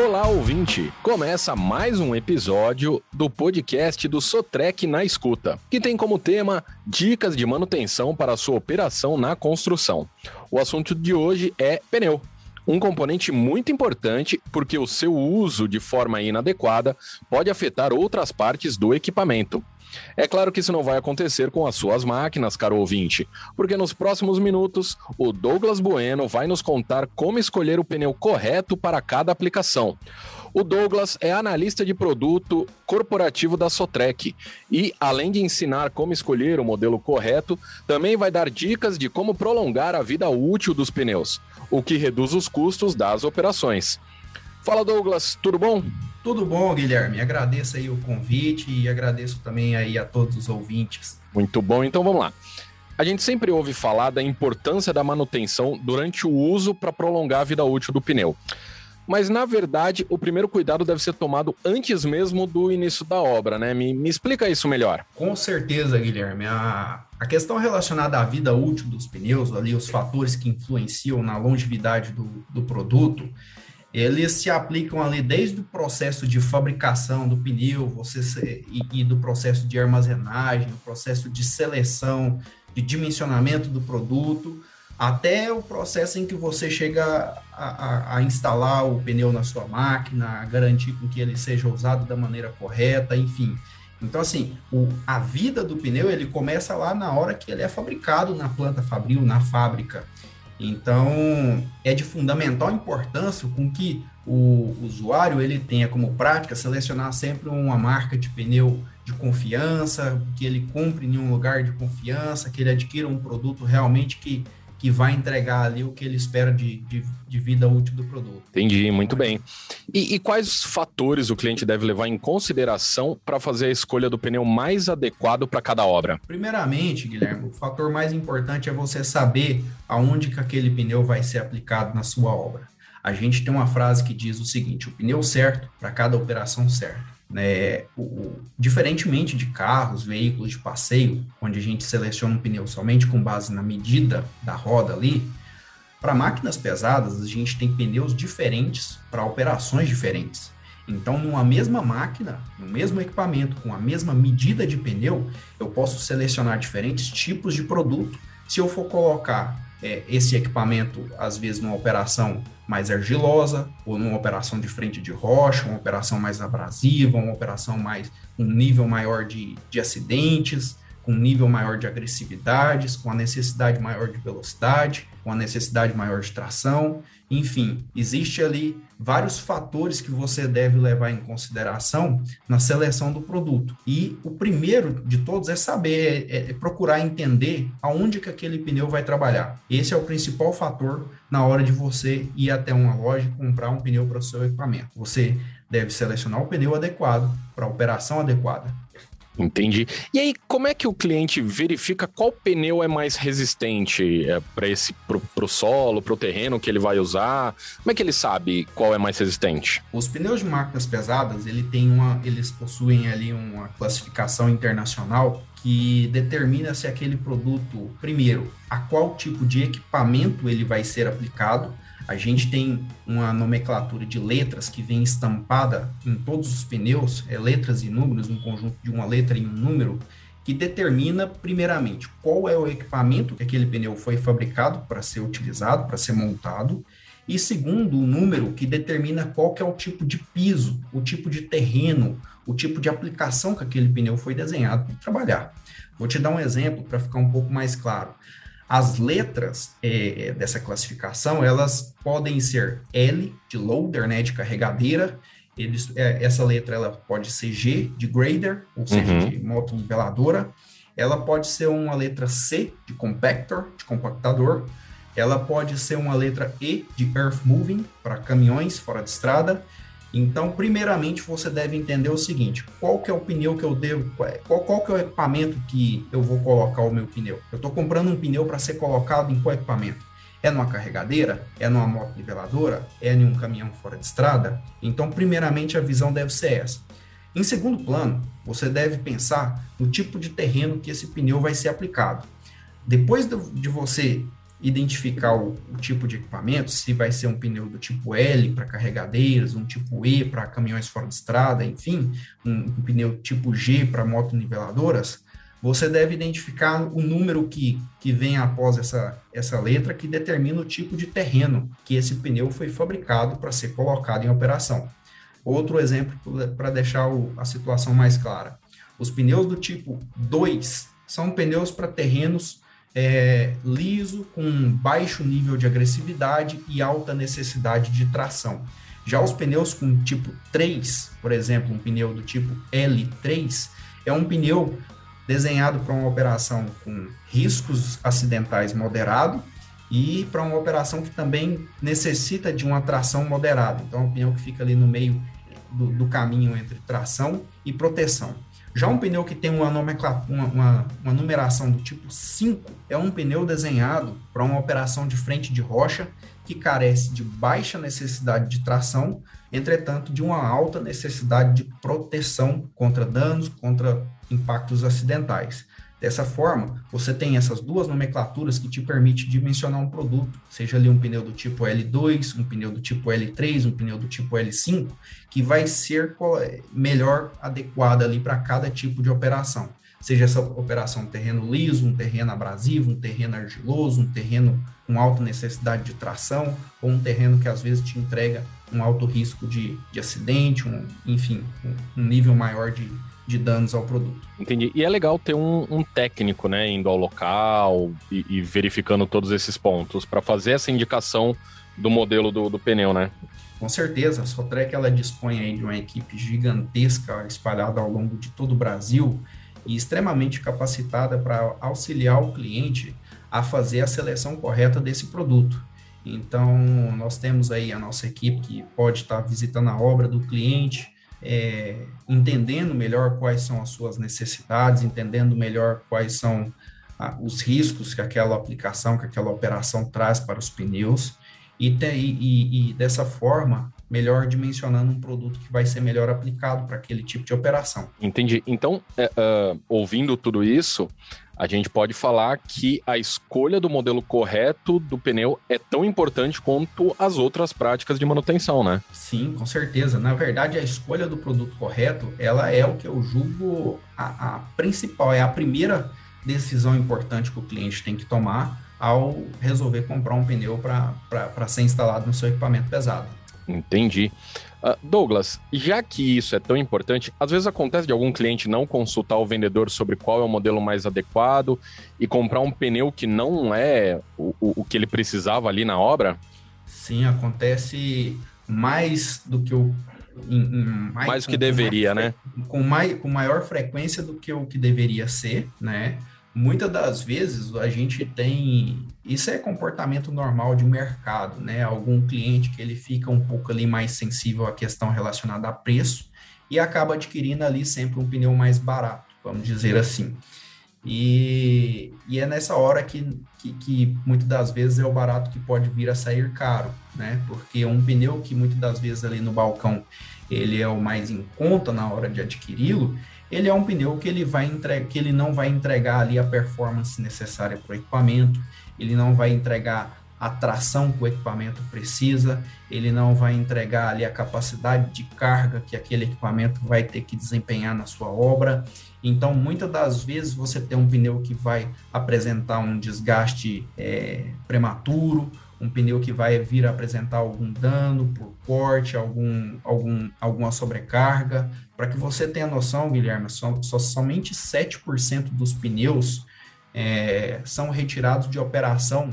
Olá, ouvinte! Começa mais um episódio do podcast do Sotrec na Escuta, que tem como tema dicas de manutenção para sua operação na construção. O assunto de hoje é pneu. Um componente muito importante porque o seu uso de forma inadequada pode afetar outras partes do equipamento. É claro que isso não vai acontecer com as suas máquinas, caro ouvinte, porque nos próximos minutos o Douglas Bueno vai nos contar como escolher o pneu correto para cada aplicação. O Douglas é analista de produto corporativo da Sotrec e, além de ensinar como escolher o modelo correto, também vai dar dicas de como prolongar a vida útil dos pneus, o que reduz os custos das operações. Fala Douglas, tudo bom? Tudo bom, Guilherme. Agradeço aí o convite e agradeço também aí a todos os ouvintes. Muito bom, então vamos lá. A gente sempre ouve falar da importância da manutenção durante o uso para prolongar a vida útil do pneu. Mas, na verdade, o primeiro cuidado deve ser tomado antes mesmo do início da obra, né? Me, me explica isso melhor. Com certeza, Guilherme. A, a questão relacionada à vida útil dos pneus, ali, os fatores que influenciam na longevidade do, do produto, eles se aplicam ali desde o processo de fabricação do pneu você, e, e, do processo de armazenagem, o processo de seleção, de dimensionamento do produto, até o processo em que você chega a, a, a instalar o pneu na sua máquina, a garantir que ele seja usado da maneira correta, enfim. Então, assim, o, a vida do pneu ele começa lá na hora que ele é fabricado na planta fabril, na fábrica. Então, é de fundamental importância com que o usuário ele tenha como prática selecionar sempre uma marca de pneu de confiança, que ele compre em um lugar de confiança, que ele adquira um produto realmente que que vai entregar ali o que ele espera de, de, de vida útil do produto. Entendi, muito bem. E, e, quais fatores o cliente deve levar em consideração para fazer a escolha do pneu mais adequado para cada obra? Primeiramente, Guilherme, o fator mais importante é você saber aonde que aquele pneu vai ser aplicado na sua obra. A gente tem uma frase que diz o seguinte: o pneu certo para cada operação certa. Né, o, diferentemente de carros, veículos de passeio, onde a gente seleciona um pneu somente com base na medida da roda ali, para máquinas pesadas a gente tem pneus diferentes para operações diferentes. Então, numa mesma máquina, no mesmo equipamento, com a mesma medida de pneu, eu posso selecionar diferentes tipos de produto. Se eu for colocar é, esse equipamento, às vezes, numa operação mais argilosa, ou numa operação de frente de rocha, uma operação mais abrasiva, uma operação mais um nível maior de, de acidentes, com um nível maior de agressividades, com a necessidade maior de velocidade, com a necessidade maior de tração. Enfim, existe ali vários fatores que você deve levar em consideração na seleção do produto. E o primeiro de todos é saber, é, é procurar entender aonde que aquele pneu vai trabalhar. Esse é o principal fator na hora de você ir até uma loja e comprar um pneu para o seu equipamento. Você deve selecionar o pneu adequado para a operação adequada. Entendi. E aí, como é que o cliente verifica qual pneu é mais resistente é, para esse pro, pro solo, pro terreno que ele vai usar? Como é que ele sabe qual é mais resistente? Os pneus de máquinas pesadas, ele tem uma, eles possuem ali uma classificação internacional que determina se aquele produto, primeiro, a qual tipo de equipamento ele vai ser aplicado a gente tem uma nomenclatura de letras que vem estampada em todos os pneus, é letras e números, um conjunto de uma letra e um número, que determina, primeiramente, qual é o equipamento que aquele pneu foi fabricado para ser utilizado, para ser montado, e segundo, o número que determina qual que é o tipo de piso, o tipo de terreno, o tipo de aplicação que aquele pneu foi desenhado para trabalhar. Vou te dar um exemplo para ficar um pouco mais claro. As letras é, dessa classificação, elas podem ser L, de loader, né, de carregadeira, eles, é, essa letra ela pode ser G, de grader, ou seja, uhum. de moto niveladora, ela pode ser uma letra C, de compactor, de compactador, ela pode ser uma letra E, de earth moving, para caminhões fora de estrada, então, primeiramente, você deve entender o seguinte: qual que é o pneu que eu devo, qual, qual que é o equipamento que eu vou colocar o meu pneu? Eu estou comprando um pneu para ser colocado em qual equipamento? É numa carregadeira? É numa moto niveladora? É em um caminhão fora de estrada? Então, primeiramente, a visão deve ser essa. Em segundo plano, você deve pensar no tipo de terreno que esse pneu vai ser aplicado. Depois de você identificar o, o, tipo de equipamento, se vai ser um pneu do tipo L para carregadeiras, um tipo E para caminhões fora de estrada, enfim, um, um pneu tipo G para motoniveladoras, você deve identificar o número que, que vem após essa, essa letra que determina o tipo de terreno que esse pneu foi fabricado para ser colocado em operação. Outro exemplo para deixar o, a situação mais clara. Os pneus do tipo 2 são pneus para terrenos é, liso, com baixo nível de agressividade e alta necessidade de tração. Já os pneus com tipo 3, por exemplo, um pneu do tipo L3, é um pneu desenhado para uma operação com riscos acidentais moderado e para uma operação que também necessita de uma tração moderada. Então, é um pneu que fica ali no meio do, do caminho entre tração e proteção. Já um pneu que tem uma, uma, uma, uma numeração do tipo 5 é um pneu desenhado para uma operação de frente de rocha que carece de baixa necessidade de tração, entretanto, de uma alta necessidade de proteção contra danos, contra impactos acidentais. Dessa forma, você tem essas duas nomenclaturas que te permite dimensionar um produto, seja ali um pneu do tipo L2, um pneu do tipo L3, um pneu do tipo L5, que vai ser melhor adequada ali para cada tipo de operação. Seja essa operação um terreno liso, um terreno abrasivo, um terreno argiloso, um terreno com alta necessidade de tração, ou um terreno que às vezes te entrega um alto risco de, de acidente, um, enfim, um, um nível maior de, de danos ao produto. Entendi. E é legal ter um, um técnico, né, indo ao local e, e verificando todos esses pontos para fazer essa indicação do modelo do, do pneu, né? Com certeza, a Sotrec ela dispõe aí de uma equipe gigantesca espalhada ao longo de todo o Brasil e extremamente capacitada para auxiliar o cliente a fazer a seleção correta desse produto. Então, nós temos aí a nossa equipe que pode estar visitando a obra do cliente, é, entendendo melhor quais são as suas necessidades, entendendo melhor quais são ah, os riscos que aquela aplicação, que aquela operação traz para os pneus, e, te, e, e dessa forma, melhor dimensionando um produto que vai ser melhor aplicado para aquele tipo de operação. Entendi. Então, é, uh, ouvindo tudo isso, a gente pode falar que a escolha do modelo correto do pneu é tão importante quanto as outras práticas de manutenção, né? Sim, com certeza. Na verdade, a escolha do produto correto, ela é o que eu julgo a, a principal, é a primeira decisão importante que o cliente tem que tomar ao resolver comprar um pneu para ser instalado no seu equipamento pesado. Entendi. Uh, Douglas, já que isso é tão importante, às vezes acontece de algum cliente não consultar o vendedor sobre qual é o modelo mais adequado e comprar um pneu que não é o, o, que ele precisava ali na obra? Sim, acontece mais do que o. Em, em, mais, mais do que deveria, mais, né? Com, mais, com maior frequência do que o que deveria ser, né? muitas das vezes a gente tem isso é comportamento normal de mercado, né? Algum cliente que ele fica um pouco ali mais sensível à questão relacionada a preço e acaba adquirindo ali sempre um pneu mais barato, vamos dizer assim. E, e é nessa hora que, que, que muitas das vezes é o barato que pode vir a sair caro, né? Porque um pneu que muitas das vezes ali no balcão ele é o mais em conta na hora de adquiri-lo, ele é um pneu que ele vai entregar, que ele não vai entregar ali a performance necessária para o equipamento, ele não vai entregar a tração que o equipamento precisa, ele não vai entregar ali a capacidade de carga que aquele equipamento vai ter que desempenhar na sua obra. Então, muitas das vezes você tem um pneu que vai apresentar um desgaste é, prematuro, um pneu que vai vir apresentar algum dano por corte, algum, algum, alguma sobrecarga. Para que você tenha noção, Guilherme, só, só somente 7% dos pneus é, são retirados de operação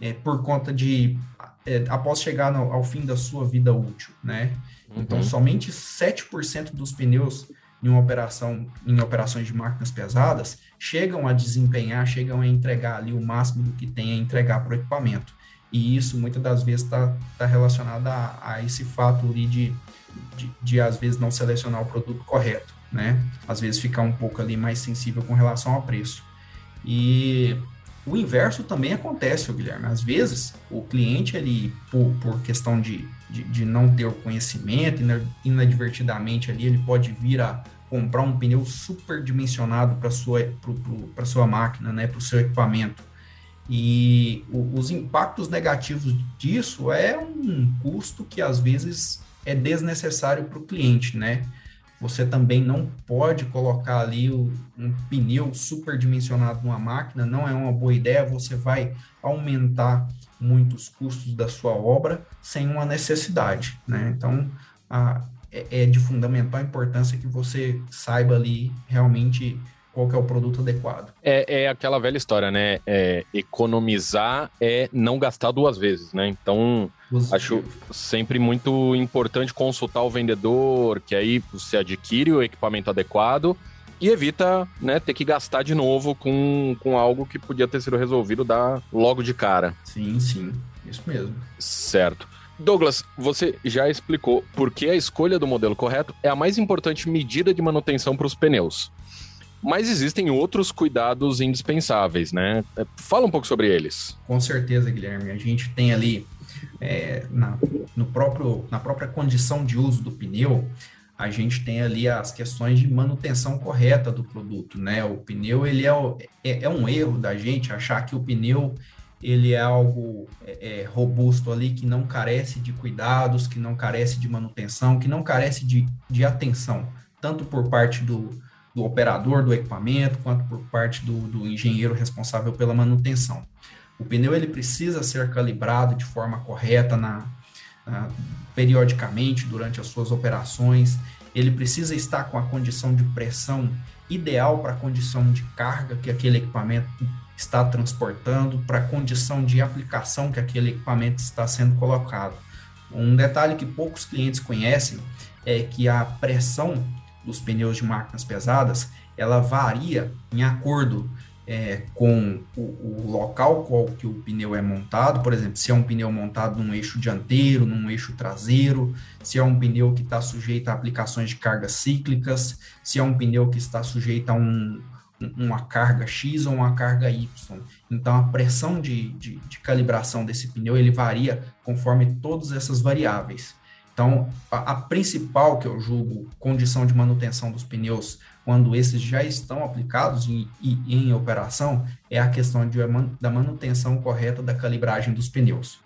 é, por conta de é, após chegar no, ao fim da sua vida útil, né? Uhum. Então, somente 7% dos pneus em uma operação, em operações de máquinas pesadas, chegam a desempenhar, chegam a entregar ali o máximo do que tem a entregar para o equipamento. E isso muitas das vezes está tá relacionado a, a, esse fato ali de, de, de, às vezes, não selecionar o produto correto, né? Às vezes ficar um pouco ali mais sensível com relação ao preço. E o inverso também acontece, Guilherme. Às vezes, o cliente, ele, por, por questão de, de, de, não ter o conhecimento, inadvertidamente ali, ele pode vir a comprar um pneu super dimensionado para sua, sua máquina, né, para o seu equipamento E o, os impactos negativos disso é um custo que às vezes é desnecessário para o cliente, né? Você também não pode colocar ali um pneu superdimensionado numa máquina, não é uma boa ideia, você vai aumentar muitos custos da sua obra sem uma necessidade, né? Então, a, é, é de fundamental importância que você saiba ali realmente qual que é o produto adequado. É, é aquela velha história, né? É, economizar é não gastar duas vezes, né? Então, Positivo. acho sempre muito importante consultar o vendedor, que aí você adquire o equipamento adequado e evita né, ter que gastar de novo com, com algo que podia ter sido resolvido da, logo de cara. Sim, sim. Isso mesmo. Certo. Douglas, você já explicou por que a escolha do modelo correto é a mais importante medida de manutenção para os pneus. Mas existem outros cuidados indispensáveis, né? É, fala um pouco sobre eles. Com certeza, Guilherme. A gente tem ali é, na, no próprio, na própria condição de uso do pneu, a gente tem ali as questões de manutenção correta do produto, né? O pneu ele é, é, é um erro da gente achar que o pneu ele é algo é, é, robusto ali que não carece de cuidados, que não carece de manutenção, que não carece de, de atenção, tanto por parte do, do operador do equipamento, quanto por parte do, do engenheiro responsável pela manutenção. O pneu ele precisa ser calibrado de forma correta na, na, periodicamente durante as suas operações. Ele precisa estar com a condição de pressão ideal para a condição de carga que aquele equipamento está transportando, para a condição de aplicação que aquele equipamento está sendo colocado. Um detalhe que poucos clientes conhecem é que a pressão dos pneus de máquinas pesadas, ela varia em acordo é, com o, o, local qual que o pneu é montado, por exemplo, se é um pneu montado num eixo dianteiro, num eixo traseiro, se é um pneu que está sujeito a aplicações de cargas cíclicas, se é um pneu que está sujeito a um, uma carga X ou uma carga Y. Então, a pressão de, de, de calibração desse pneu ele varia conforme todas essas variáveis. Então, a, a, principal que eu julgo condição de manutenção dos pneus, quando esses já estão aplicados e em, operação, é a questão de, da manutenção correta da calibragem dos pneus.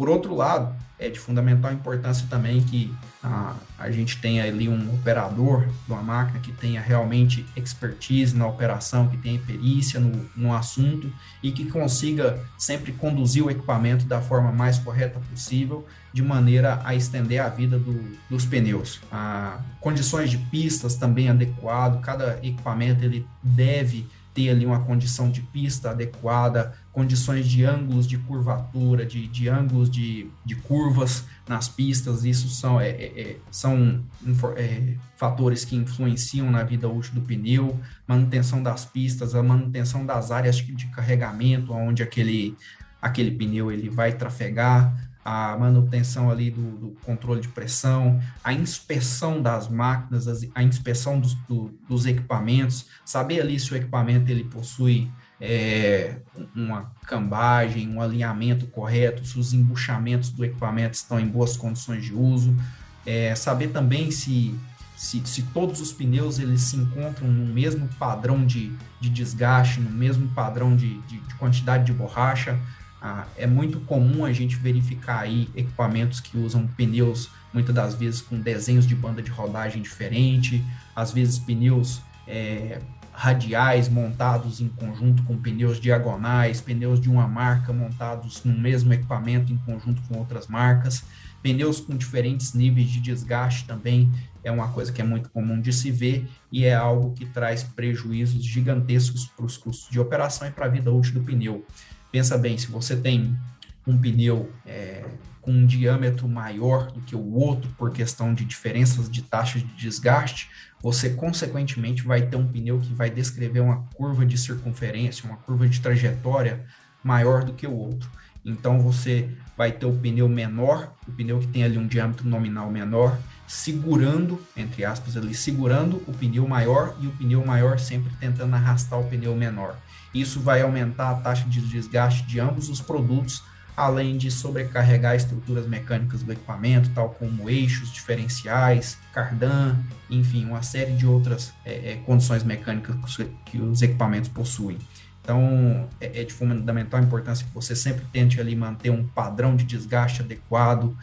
Por outro lado, é de fundamental importância também que a, a gente tenha ali um operador de uma máquina que tenha realmente expertise na operação, que tenha perícia no, no assunto e que consiga sempre conduzir o equipamento da forma mais correta possível, de maneira a estender a vida do, dos pneus. A, condições de pistas também adequado, cada equipamento ele deve ter ali uma condição de pista adequada, condições de ângulos de curvatura, de, de ângulos de, de curvas nas pistas, isso são, é, é, é são é, fatores que influenciam na vida útil do pneu, manutenção das pistas, a manutenção das áreas de carregamento, onde aquele, aquele pneu ele vai trafegar, a manutenção ali do, do, controle de pressão, a inspeção das máquinas, a inspeção dos, do, dos equipamentos, saber ali se o equipamento ele possui é, uma cambagem, um alinhamento correto, se os embuchamentos do equipamento estão em boas condições de uso, é, saber também se, se, se, todos os pneus eles se encontram no mesmo padrão de, de desgaste, no mesmo padrão de, de, de quantidade de borracha, ah, é muito comum a gente verificar aí equipamentos que usam pneus, muitas das vezes com desenhos de banda de rodagem diferente, às vezes pneus é, radiais montados em conjunto com pneus diagonais, pneus de uma marca montados no mesmo equipamento em conjunto com outras marcas, pneus com diferentes níveis de desgaste também é uma coisa que é muito comum de se ver e é algo que traz prejuízos gigantescos para os custos de operação e para a vida útil do pneu. Pensa bem, se você tem um pneu é, com um diâmetro maior do que o outro por questão de diferenças de taxa de desgaste, você consequentemente vai ter um pneu que vai descrever uma curva de circunferência, uma curva de trajetória maior do que o outro. Então você vai ter o pneu menor, o pneu que tem ali um diâmetro nominal menor, segurando, entre aspas ali, segurando o pneu maior e o pneu maior sempre tentando arrastar o pneu menor. Isso vai aumentar a taxa de desgaste de ambos os produtos, além de sobrecarregar estruturas mecânicas do equipamento, tal como eixos, diferenciais, cardan, enfim, uma série de outras é, é, condições mecânicas que os equipamentos possuem. Então, é, é de fundamental importância que você sempre tente ali manter um padrão de desgaste adequado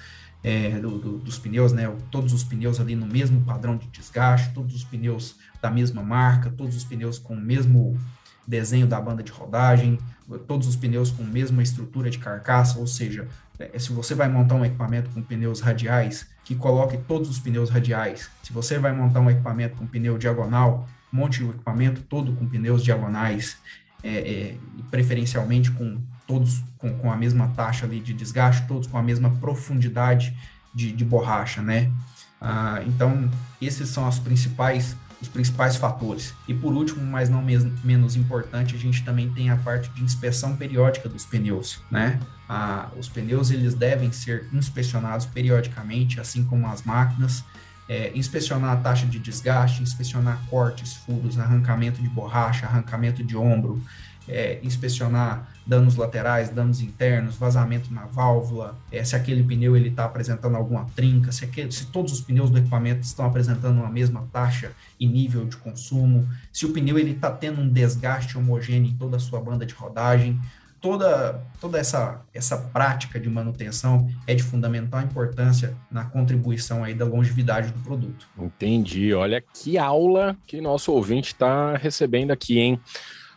é, do, do, dos pneus, né? Todos os pneus ali no mesmo padrão de desgaste, todos os pneus da mesma marca, todos os pneus com o mesmo desenho da banda de rodagem, todos os pneus com a mesma estrutura de carcaça, ou seja, é, se você vai montar um equipamento com pneus radiais, que coloque todos os pneus radiais. Se você vai montar um equipamento com pneu diagonal, monte o equipamento todo com pneus diagonais, é, é, preferencialmente com todos com, com, a mesma taxa ali de desgaste, todos com a mesma profundidade de, de borracha, né? Ah, então, esses são as principais os principais fatores. E por último, mas não menos importante, a gente também tem a parte de inspeção periódica dos pneus, né? Ah, os pneus eles devem ser inspecionados periodicamente, assim como as máquinas. É, inspecionar a taxa de desgaste, inspecionar cortes, furos, arrancamento de borracha, arrancamento de ombro, é, inspecionar danos laterais, danos internos, vazamento na válvula, é, se aquele pneu ele está apresentando alguma trinca, se, aquele, se todos os pneus do equipamento estão apresentando a mesma taxa e nível de consumo, se o pneu ele está tendo um desgaste homogêneo em toda a sua banda de rodagem, toda, toda essa, essa prática de manutenção é de fundamental importância na contribuição aí da longevidade do produto. Entendi. Olha que aula que nosso ouvinte está recebendo aqui, hein?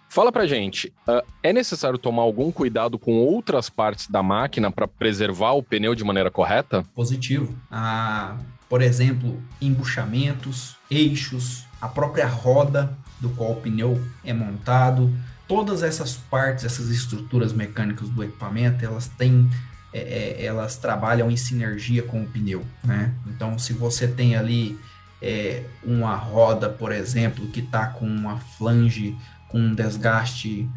Fala pra gente, uh, é necessário tomar algum cuidado com outras partes da máquina para preservar o pneu de maneira correta? Positivo. Ah, por exemplo, embuchamentos, eixos, a própria roda do qual o pneu é montado, todas essas partes, essas estruturas mecânicas do equipamento, elas têm é, é elas trabalham em sinergia com o pneu, né? Então, se você tem ali é, uma roda, por exemplo, que está com uma flange com um desgaste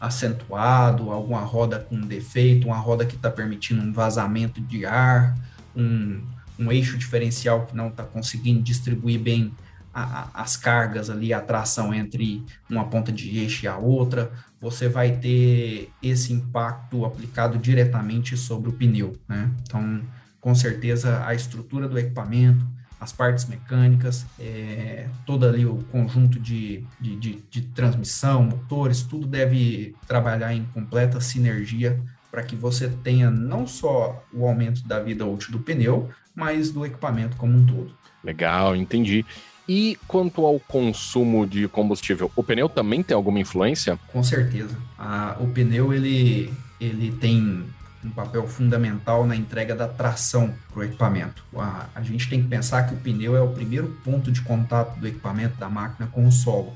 acentuado, alguma roda com defeito, uma roda que está permitindo um vazamento de ar, um, um eixo diferencial que não está conseguindo distribuir bem a, as cargas ali, a tração entre uma ponta de eixo e a outra, você vai ter esse impacto aplicado diretamente sobre o pneu. Né? Então, com certeza, a estrutura do equipamento, as partes mecânicas, é, todo ali o conjunto de, de, de, de transmissão, motores, tudo deve trabalhar em completa sinergia para que você tenha não só o aumento da vida útil do pneu, mas do equipamento como um todo. Legal, entendi. E quanto ao consumo de combustível, o pneu também tem alguma influência? Com certeza. Ah, o pneu ele, ele tem um papel fundamental na entrega da tração para o equipamento. A, a gente tem que pensar que o pneu é o primeiro ponto de contato do equipamento da máquina com o solo.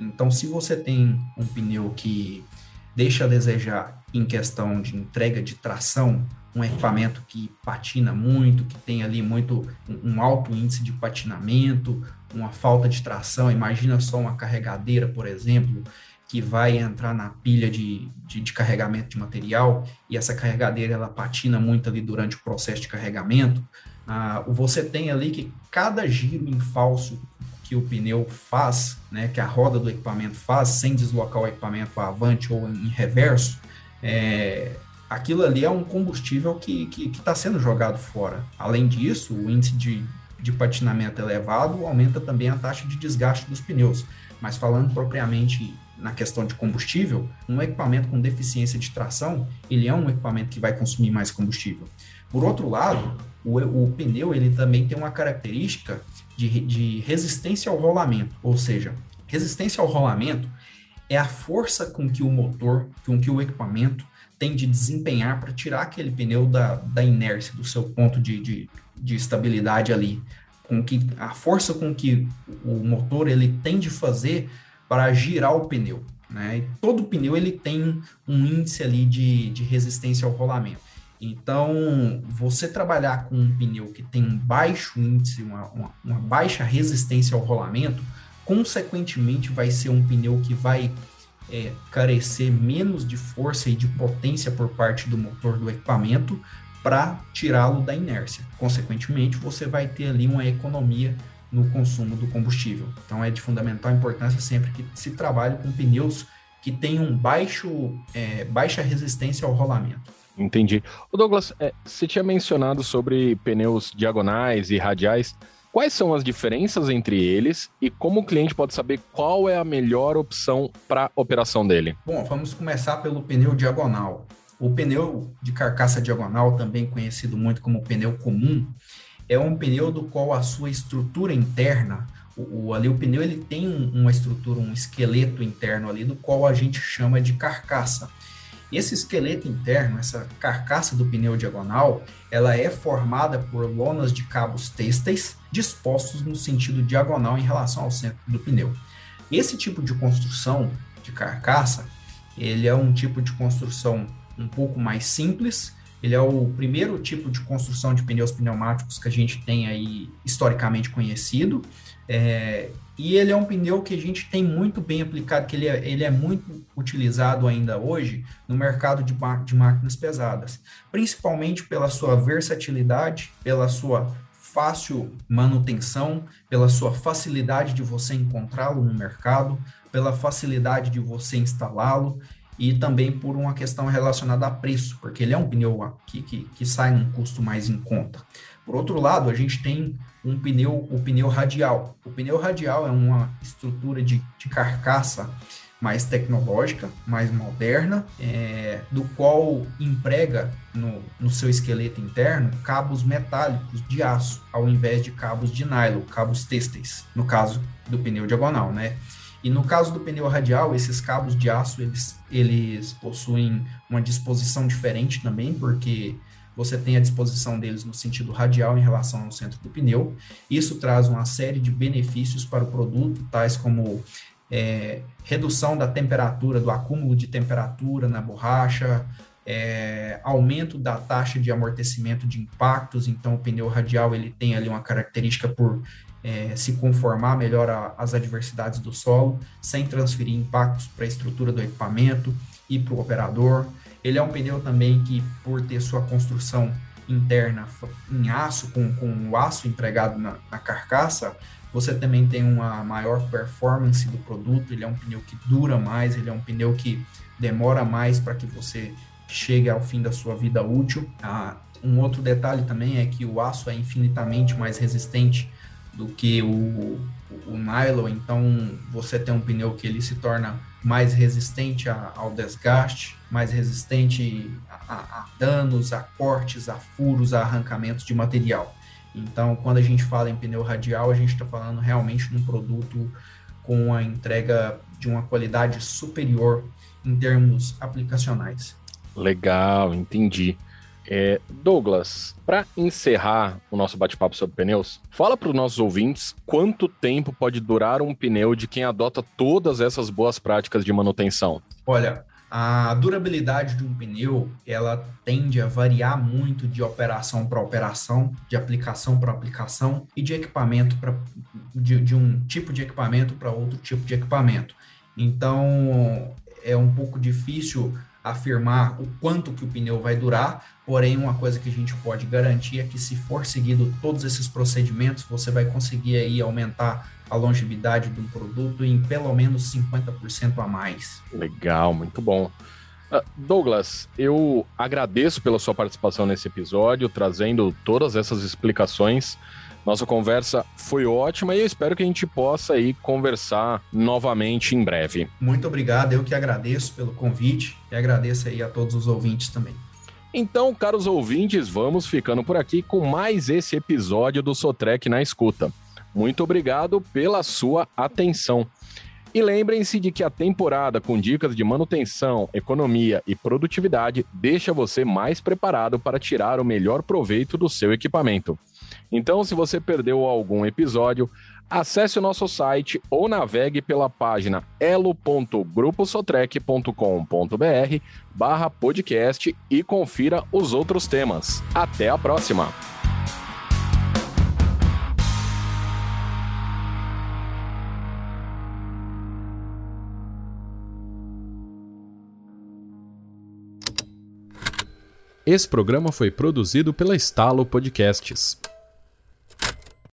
Então, se você tem um pneu que deixa a desejar em questão de entrega de tração, um equipamento que patina muito, que tem ali muito um alto índice de patinamento, uma falta de tração, imagina só uma carregadeira, por exemplo, que vai entrar na pilha de, de, de, carregamento de material e essa carregadeira ela patina muito ali durante o processo de carregamento, ah, você tem ali que cada giro em falso que o pneu faz, né, que a roda do equipamento faz, sem deslocar o equipamento avante ou em reverso, é, aquilo ali é um combustível que está sendo jogado fora. Além disso, o índice de, de patinamento elevado aumenta também a taxa de desgaste dos pneus. Mas falando propriamente na questão de combustível, um equipamento com deficiência de tração, ele é um equipamento que vai consumir mais combustível. Por outro lado, o, o pneu ele também tem uma característica de, de resistência ao rolamento, ou seja, resistência ao rolamento é a força com que o motor, com que o equipamento tem de desempenhar para tirar aquele pneu da, da inércia, do seu ponto de, de, de estabilidade ali, com que a força com que o motor ele tem de fazer para girar o pneu. Né? E todo pneu ele tem um índice ali de, de resistência ao rolamento. Então, você trabalhar com um pneu que tem um baixo índice, uma, uma, uma baixa resistência ao rolamento, consequentemente vai ser um pneu que vai é, carecer menos de força e de potência por parte do motor do equipamento para tirá-lo da inércia. Consequentemente, você vai ter ali uma economia no consumo do combustível. Então é de fundamental importância sempre que se trabalhe com pneus que tenham baixo, é, baixa resistência ao rolamento. Entendi. O Douglas, é, você tinha mencionado sobre pneus diagonais e radiais. Quais são as diferenças entre eles e como o cliente pode saber qual é a melhor opção para a operação dele? Bom, vamos começar pelo pneu diagonal. O pneu de carcaça diagonal, também conhecido muito como pneu comum, é um pneu do qual a sua estrutura interna, o, o ali o pneu ele tem um, uma estrutura, um esqueleto interno ali, do qual a gente chama de carcaça. Esse esqueleto interno, essa carcaça do pneu diagonal, ela é formada por lonas de cabos têxteis dispostos no sentido diagonal em relação ao centro do pneu. Esse tipo de construção de carcaça, ele é um tipo de construção um pouco mais simples, ele é o primeiro tipo de construção de pneus pneumáticos que a gente tem aí historicamente conhecido. É, e ele é um pneu que a gente tem muito bem aplicado, que ele é, ele é muito utilizado ainda hoje no mercado de, de máquinas pesadas, principalmente pela sua versatilidade, pela sua fácil manutenção, pela sua facilidade de você encontrá-lo no mercado, pela facilidade de você instalá-lo e também por uma questão relacionada a preço, porque ele é um pneu que, que, que sai num custo mais em conta. Por outro lado, a gente tem um pneu, o pneu radial. O pneu radial é uma estrutura de, de carcaça mais tecnológica, mais moderna, é, do qual emprega no, no seu esqueleto interno cabos metálicos de aço, ao invés de cabos de nylon, cabos têxteis, no caso do pneu diagonal, né? E no caso do pneu radial, esses cabos de aço, eles, eles possuem uma disposição diferente também, porque você tem a disposição deles no sentido radial em relação ao centro do pneu. Isso traz uma série de benefícios para o produto, tais como é, redução da temperatura, do acúmulo de temperatura na borracha, é, aumento da taxa de amortecimento de impactos. Então, o pneu radial ele tem ali uma característica por é, se conformar melhor às adversidades do solo, sem transferir impactos para a estrutura do equipamento e para o operador. Ele é um pneu também que, por ter sua construção interna em aço, com, com o aço empregado na, na carcaça, você também tem uma maior performance do produto. Ele é um pneu que dura mais, ele é um pneu que demora mais para que você chegue ao fim da sua vida útil. Ah, um outro detalhe também é que o aço é infinitamente mais resistente do que o, o nylon, então você tem um pneu que ele se torna mais resistente a, ao desgaste, mais resistente a, a, danos, a cortes, a furos, a arrancamentos de material. Então, quando a gente fala em pneu radial, a gente está falando realmente de um produto com a entrega de uma qualidade superior em termos aplicacionais. Legal, entendi. É, Douglas, para encerrar o nosso bate-papo sobre pneus, fala para os nossos ouvintes quanto tempo pode durar um pneu de quem adota todas essas boas práticas de manutenção. Olha, a durabilidade de um pneu ela tende a variar muito de operação para operação, de aplicação para aplicação e de equipamento para de, de um tipo de equipamento para outro tipo de equipamento. Então é um pouco difícil afirmar o quanto que o pneu vai durar, porém uma coisa que a gente pode garantir é que se for seguido todos esses procedimentos, você vai conseguir aí aumentar a longevidade de um produto em pelo menos 50% a mais. Legal, muito bom. Uh, Douglas, eu agradeço pela sua participação nesse episódio, trazendo todas essas explicações nossa conversa foi ótima e eu espero que a gente possa aí conversar novamente em breve. Muito obrigado, eu que agradeço pelo convite e agradeço aí a todos os ouvintes também. Então, caros ouvintes, vamos ficando por aqui com mais esse episódio do Sotrec na escuta. Muito obrigado pela sua atenção. E lembrem-se de que a temporada com dicas de manutenção, economia e produtividade deixa você mais preparado para tirar o melhor proveito do seu equipamento. Então, se você perdeu algum episódio, acesse o nosso site ou navegue pela página elo.gruposotrec.com.br barra podcast e confira os outros temas. Até a próxima! Esse programa foi produzido pela Estalo Podcasts.